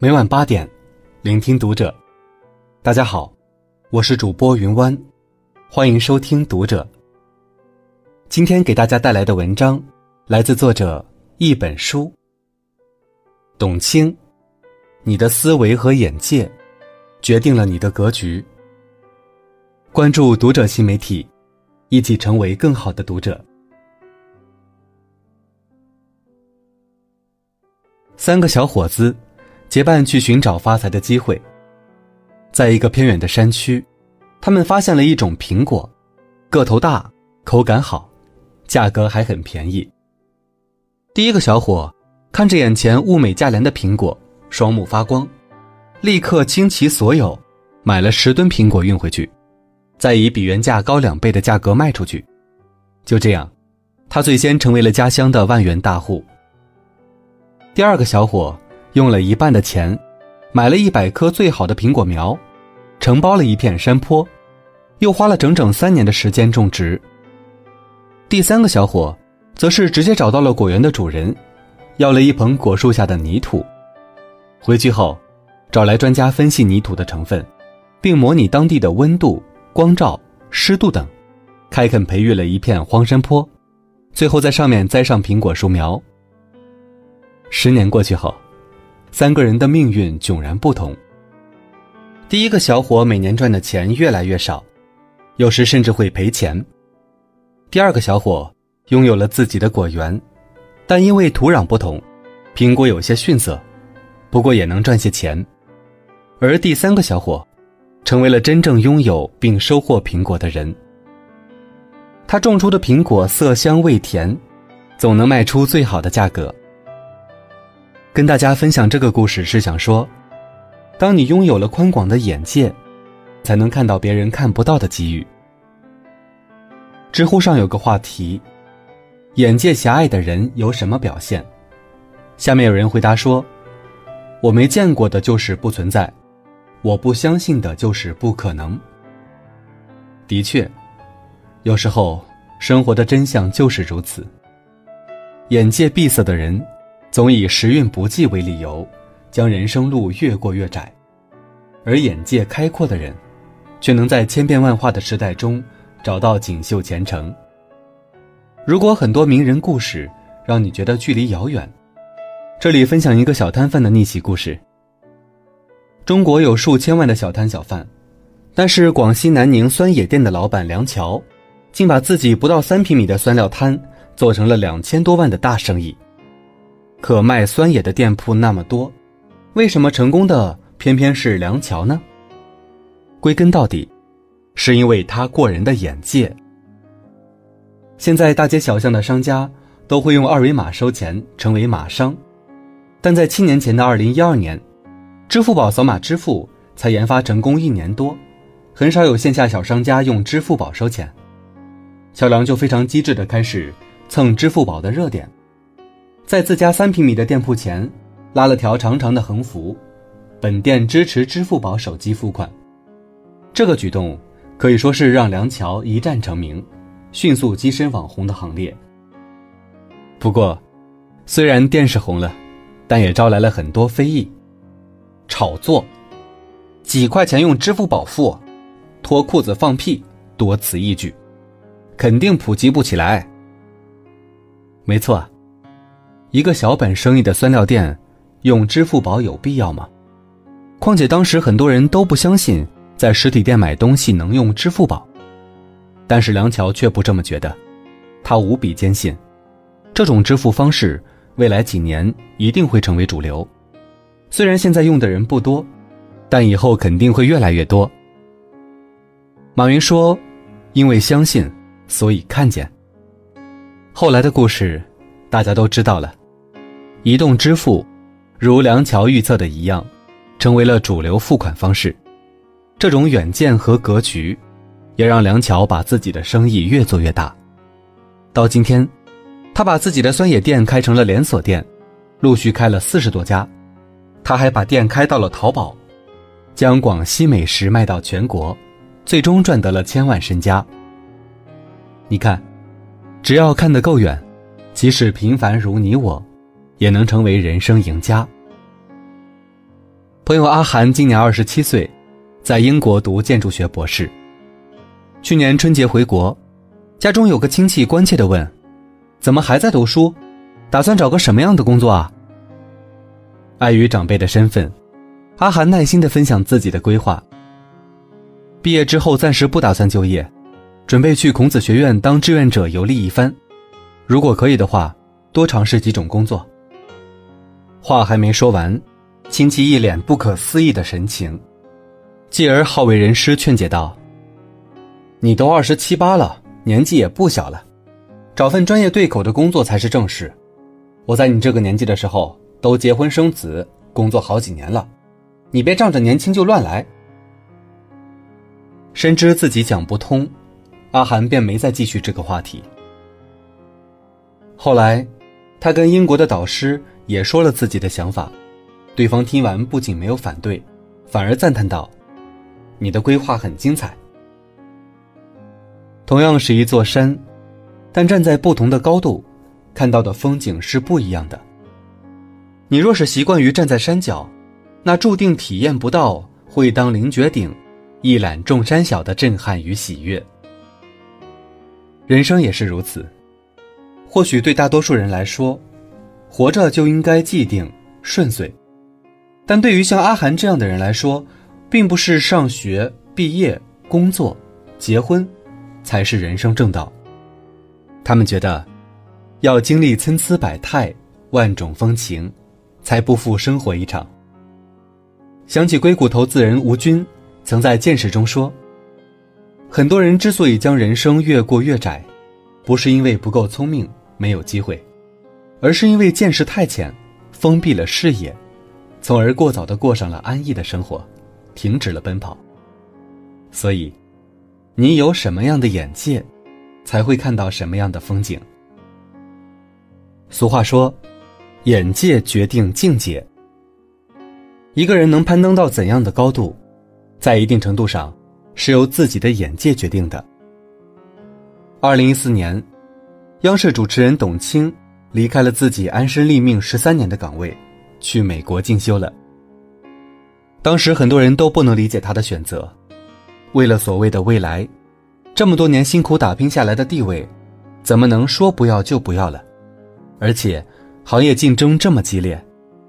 每晚八点，聆听读者。大家好，我是主播云湾，欢迎收听读者。今天给大家带来的文章来自作者一本书。董卿，你的思维和眼界，决定了你的格局。关注读者新媒体，一起成为更好的读者。三个小伙子。结伴去寻找发财的机会。在一个偏远的山区，他们发现了一种苹果，个头大，口感好，价格还很便宜。第一个小伙看着眼前物美价廉的苹果，双目发光，立刻倾其所有，买了十吨苹果运回去，再以比原价高两倍的价格卖出去。就这样，他最先成为了家乡的万元大户。第二个小伙。用了一半的钱，买了一百棵最好的苹果苗，承包了一片山坡，又花了整整三年的时间种植。第三个小伙，则是直接找到了果园的主人，要了一捧果树下的泥土。回去后，找来专家分析泥土的成分，并模拟当地的温度、光照、湿度等，开垦培育了一片荒山坡，最后在上面栽上苹果树苗。十年过去后。三个人的命运迥然不同。第一个小伙每年赚的钱越来越少，有时甚至会赔钱。第二个小伙拥有了自己的果园，但因为土壤不同，苹果有些逊色，不过也能赚些钱。而第三个小伙，成为了真正拥有并收获苹果的人。他种出的苹果色香味甜，总能卖出最好的价格。跟大家分享这个故事是想说，当你拥有了宽广的眼界，才能看到别人看不到的机遇。知乎上有个话题：眼界狭隘的人有什么表现？下面有人回答说：“我没见过的就是不存在，我不相信的就是不可能。”的确，有时候生活的真相就是如此。眼界闭塞的人。总以时运不济为理由，将人生路越过越窄；而眼界开阔的人，却能在千变万化的时代中找到锦绣前程。如果很多名人故事让你觉得距离遥远，这里分享一个小摊贩的逆袭故事。中国有数千万的小摊小贩，但是广西南宁酸野店的老板梁桥，竟把自己不到三平米的酸料摊做成了两千多万的大生意。可卖酸野的店铺那么多，为什么成功的偏偏是梁桥呢？归根到底，是因为他过人的眼界。现在大街小巷的商家都会用二维码收钱，成为码商，但在七年前的二零一二年，支付宝扫码支付才研发成功一年多，很少有线下小商家用支付宝收钱。小梁就非常机智的开始蹭支付宝的热点。在自家三平米的店铺前，拉了条长长的横幅：“本店支持支付宝手机付款。”这个举动可以说是让梁桥一战成名，迅速跻身网红的行列。不过，虽然店是红了，但也招来了很多非议：炒作，几块钱用支付宝付，脱裤子放屁，多此一举，肯定普及不起来。没错。一个小本生意的酸料店，用支付宝有必要吗？况且当时很多人都不相信在实体店买东西能用支付宝，但是梁桥却不这么觉得，他无比坚信，这种支付方式未来几年一定会成为主流。虽然现在用的人不多，但以后肯定会越来越多。马云说：“因为相信，所以看见。”后来的故事，大家都知道了。移动支付，如梁桥预测的一样，成为了主流付款方式。这种远见和格局，也让梁桥把自己的生意越做越大。到今天，他把自己的酸野店开成了连锁店，陆续开了四十多家。他还把店开到了淘宝，将广西美食卖到全国，最终赚得了千万身家。你看，只要看得够远，即使平凡如你我。也能成为人生赢家。朋友阿涵今年二十七岁，在英国读建筑学博士。去年春节回国，家中有个亲戚关切地问：“怎么还在读书？打算找个什么样的工作啊？”碍于长辈的身份，阿涵耐心地分享自己的规划。毕业之后暂时不打算就业，准备去孔子学院当志愿者游历一番。如果可以的话，多尝试几种工作。话还没说完。亲戚一脸不可思议的神情，继而好为人师劝解道：“你都二十七八了，年纪也不小了，找份专业对口的工作才是正事。我在你这个年纪的时候都结婚生子，工作好几年了，你别仗着年轻就乱来。”深知自己讲不通，阿涵便没再继续这个话题。后来，他跟英国的导师也说了自己的想法。对方听完不仅没有反对，反而赞叹道：“你的规划很精彩。同样是一座山，但站在不同的高度，看到的风景是不一样的。你若是习惯于站在山脚，那注定体验不到‘会当凌绝顶，一览众山小’的震撼与喜悦。人生也是如此。或许对大多数人来说，活着就应该既定顺遂。”但对于像阿涵这样的人来说，并不是上学、毕业、工作、结婚，才是人生正道。他们觉得，要经历参差百态、万种风情，才不负生活一场。想起硅谷投资人吴军曾在《见识》中说：“很多人之所以将人生越过越窄，不是因为不够聪明、没有机会，而是因为见识太浅，封闭了视野。”从而过早的过上了安逸的生活，停止了奔跑。所以，你有什么样的眼界，才会看到什么样的风景。俗话说，眼界决定境界。一个人能攀登到怎样的高度，在一定程度上，是由自己的眼界决定的。二零一四年，央视主持人董卿离开了自己安身立命十三年的岗位。去美国进修了。当时很多人都不能理解他的选择，为了所谓的未来，这么多年辛苦打拼下来的地位，怎么能说不要就不要了？而且，行业竞争这么激烈，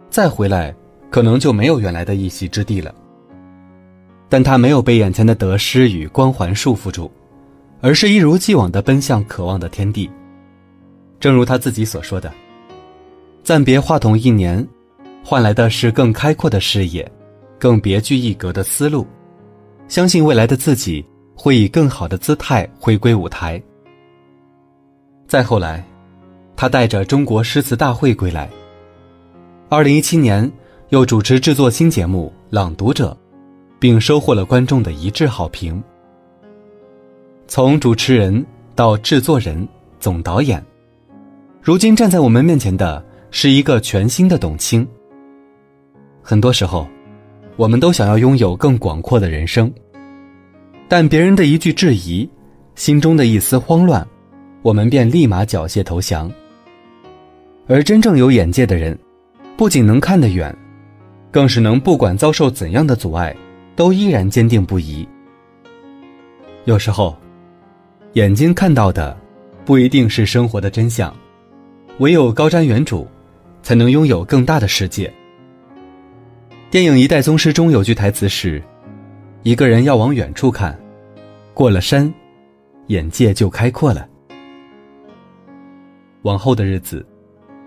再回来可能就没有原来的一席之地了。但他没有被眼前的得失与光环束缚住，而是一如既往的奔向渴望的天地。正如他自己所说的：“暂别话筒一年。”换来的是更开阔的视野，更别具一格的思路。相信未来的自己会以更好的姿态回归舞台。再后来，他带着中国诗词大会归来。二零一七年，又主持制作新节目《朗读者》，并收获了观众的一致好评。从主持人到制作人、总导演，如今站在我们面前的是一个全新的董卿。很多时候，我们都想要拥有更广阔的人生，但别人的一句质疑，心中的一丝慌乱，我们便立马缴械投降。而真正有眼界的人，不仅能看得远，更是能不管遭受怎样的阻碍，都依然坚定不移。有时候，眼睛看到的，不一定是生活的真相，唯有高瞻远瞩，才能拥有更大的世界。电影《一代宗师》中有句台词是：“一个人要往远处看，过了山，眼界就开阔了。”往后的日子，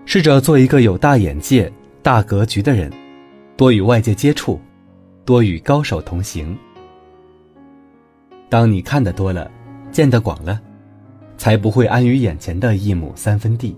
试着做一个有大眼界、大格局的人，多与外界接触，多与高手同行。当你看得多了，见得广了，才不会安于眼前的一亩三分地。